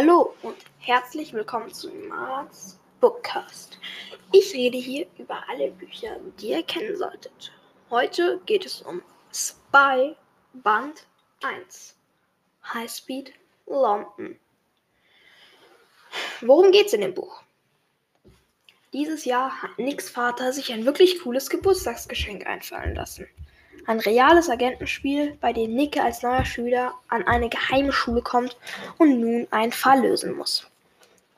Hallo und herzlich willkommen zu Marks Bookcast. Ich rede hier über alle Bücher, die ihr kennen solltet. Heute geht es um Spy Band 1 High Speed London. Worum geht's in dem Buch? Dieses Jahr hat Nicks Vater sich ein wirklich cooles Geburtstagsgeschenk einfallen lassen. Ein reales Agentenspiel, bei dem Nick als neuer Schüler an eine geheime Schule kommt und nun einen Fall lösen muss.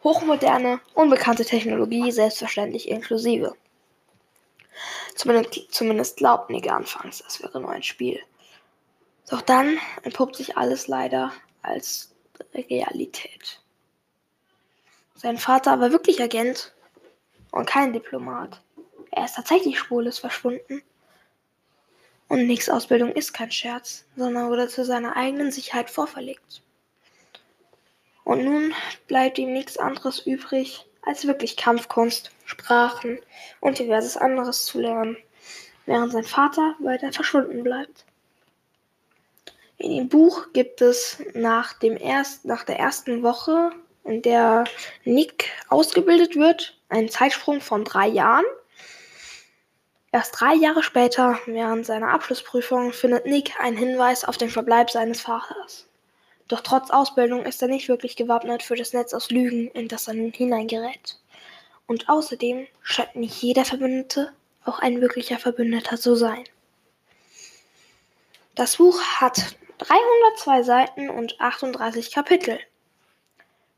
Hochmoderne, unbekannte Technologie, selbstverständlich inklusive. Zumindest, zumindest glaubt Nick anfangs, es wäre nur ein Spiel. Doch dann entpuppt sich alles leider als Realität. Sein Vater war wirklich Agent und kein Diplomat. Er ist tatsächlich spurlos verschwunden und Nicks Ausbildung ist kein Scherz, sondern wurde zu seiner eigenen Sicherheit vorverlegt. Und nun bleibt ihm nichts anderes übrig, als wirklich Kampfkunst, Sprachen und diverses anderes zu lernen, während sein Vater weiter verschwunden bleibt. In dem Buch gibt es nach, dem erst, nach der ersten Woche, in der Nick ausgebildet wird, einen Zeitsprung von drei Jahren Erst drei Jahre später, während seiner Abschlussprüfung, findet Nick einen Hinweis auf den Verbleib seines Vaters. Doch trotz Ausbildung ist er nicht wirklich gewappnet für das Netz aus Lügen, in das er nun hineingerät. Und außerdem scheint nicht jeder Verbündete auch ein wirklicher Verbündeter zu sein. Das Buch hat 302 Seiten und 38 Kapitel.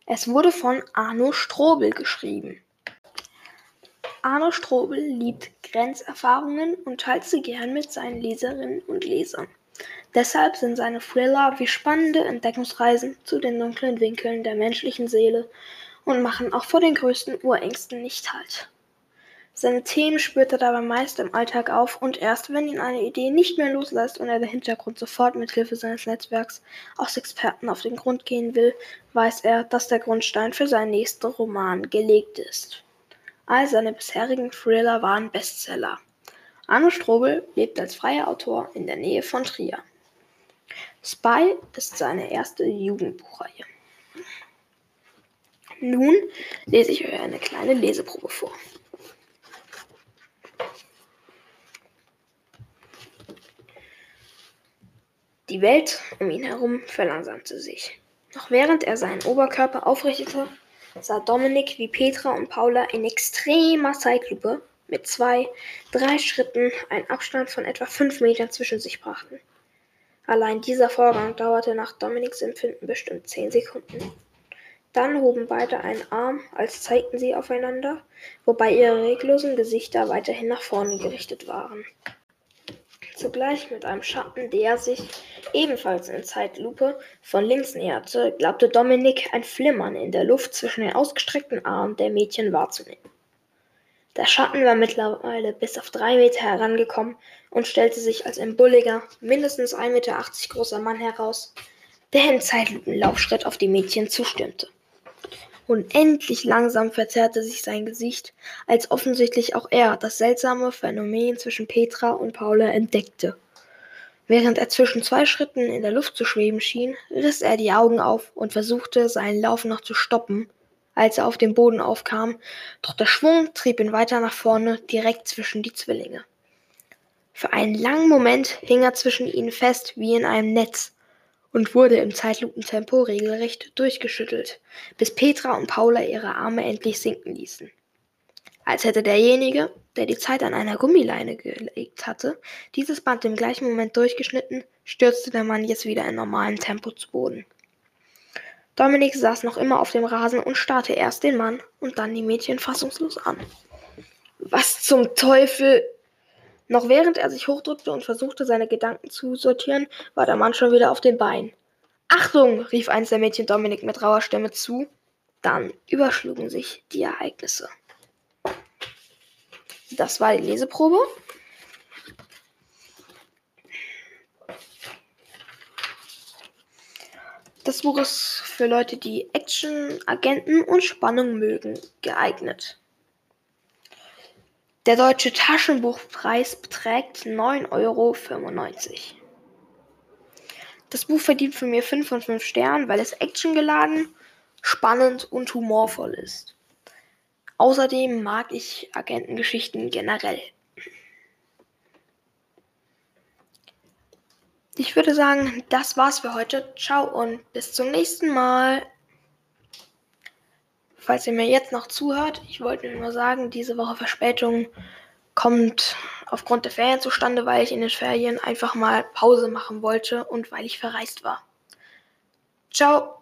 Es wurde von Arno Strobel geschrieben. Arno Strobel liebt Grenzerfahrungen und teilt sie gern mit seinen Leserinnen und Lesern. Deshalb sind seine Thriller wie spannende Entdeckungsreisen zu den dunklen Winkeln der menschlichen Seele und machen auch vor den größten Urängsten nicht Halt. Seine Themen spürt er dabei meist im Alltag auf und erst wenn ihn eine Idee nicht mehr loslässt und er der Hintergrund sofort mit Hilfe seines Netzwerks aus Experten auf den Grund gehen will, weiß er, dass der Grundstein für seinen nächsten Roman gelegt ist. All seine bisherigen Thriller waren Bestseller. Arno Strobel lebt als freier Autor in der Nähe von Trier. Spy ist seine erste Jugendbuchreihe. Nun lese ich euch eine kleine Leseprobe vor. Die Welt um ihn herum verlangsamte sich. Noch während er seinen Oberkörper aufrichtete, sah Dominik, wie Petra und Paula in extremer Zeitlupe mit zwei, drei Schritten einen Abstand von etwa fünf Metern zwischen sich brachten. Allein dieser Vorgang dauerte nach Dominiks Empfinden bestimmt zehn Sekunden. Dann hoben beide einen Arm, als zeigten sie aufeinander, wobei ihre reglosen Gesichter weiterhin nach vorne gerichtet waren. Zugleich mit einem Schatten, der sich, ebenfalls in Zeitlupe, von links näherte, glaubte Dominik ein Flimmern in der Luft zwischen den ausgestreckten Armen der Mädchen wahrzunehmen. Der Schatten war mittlerweile bis auf drei Meter herangekommen und stellte sich als ein bulliger, mindestens 1,80 Meter großer Mann heraus, der im Zeitlupenlaufschritt auf die Mädchen zustürmte. Unendlich langsam verzerrte sich sein Gesicht, als offensichtlich auch er das seltsame Phänomen zwischen Petra und Paula entdeckte. Während er zwischen zwei Schritten in der Luft zu schweben schien, riss er die Augen auf und versuchte, seinen Lauf noch zu stoppen, als er auf dem Boden aufkam, doch der Schwung trieb ihn weiter nach vorne, direkt zwischen die Zwillinge. Für einen langen Moment hing er zwischen ihnen fest wie in einem Netz, und wurde im Zeitlupentempo regelrecht durchgeschüttelt, bis Petra und Paula ihre Arme endlich sinken ließen. Als hätte derjenige, der die Zeit an einer Gummileine gelegt hatte, dieses Band im gleichen Moment durchgeschnitten, stürzte der Mann jetzt wieder in normalem Tempo zu Boden. Dominik saß noch immer auf dem Rasen und starrte erst den Mann und dann die Mädchen fassungslos an. Was zum Teufel? Noch während er sich hochdrückte und versuchte, seine Gedanken zu sortieren, war der Mann schon wieder auf den Beinen. Achtung! rief eins der Mädchen Dominik mit rauer Stimme zu. Dann überschlugen sich die Ereignisse. Das war die Leseprobe. Das Buch ist für Leute, die Action, Agenten und Spannung mögen, geeignet. Der deutsche Taschenbuchpreis beträgt 9,95 Euro. Das Buch verdient von mir 5 von 5 Sternen, weil es actiongeladen spannend und humorvoll ist. Außerdem mag ich Agentengeschichten generell. Ich würde sagen, das war's für heute. Ciao und bis zum nächsten Mal. Falls ihr mir jetzt noch zuhört, ich wollte nur sagen, diese Woche Verspätung kommt aufgrund der Ferien zustande, weil ich in den Ferien einfach mal Pause machen wollte und weil ich verreist war. Ciao.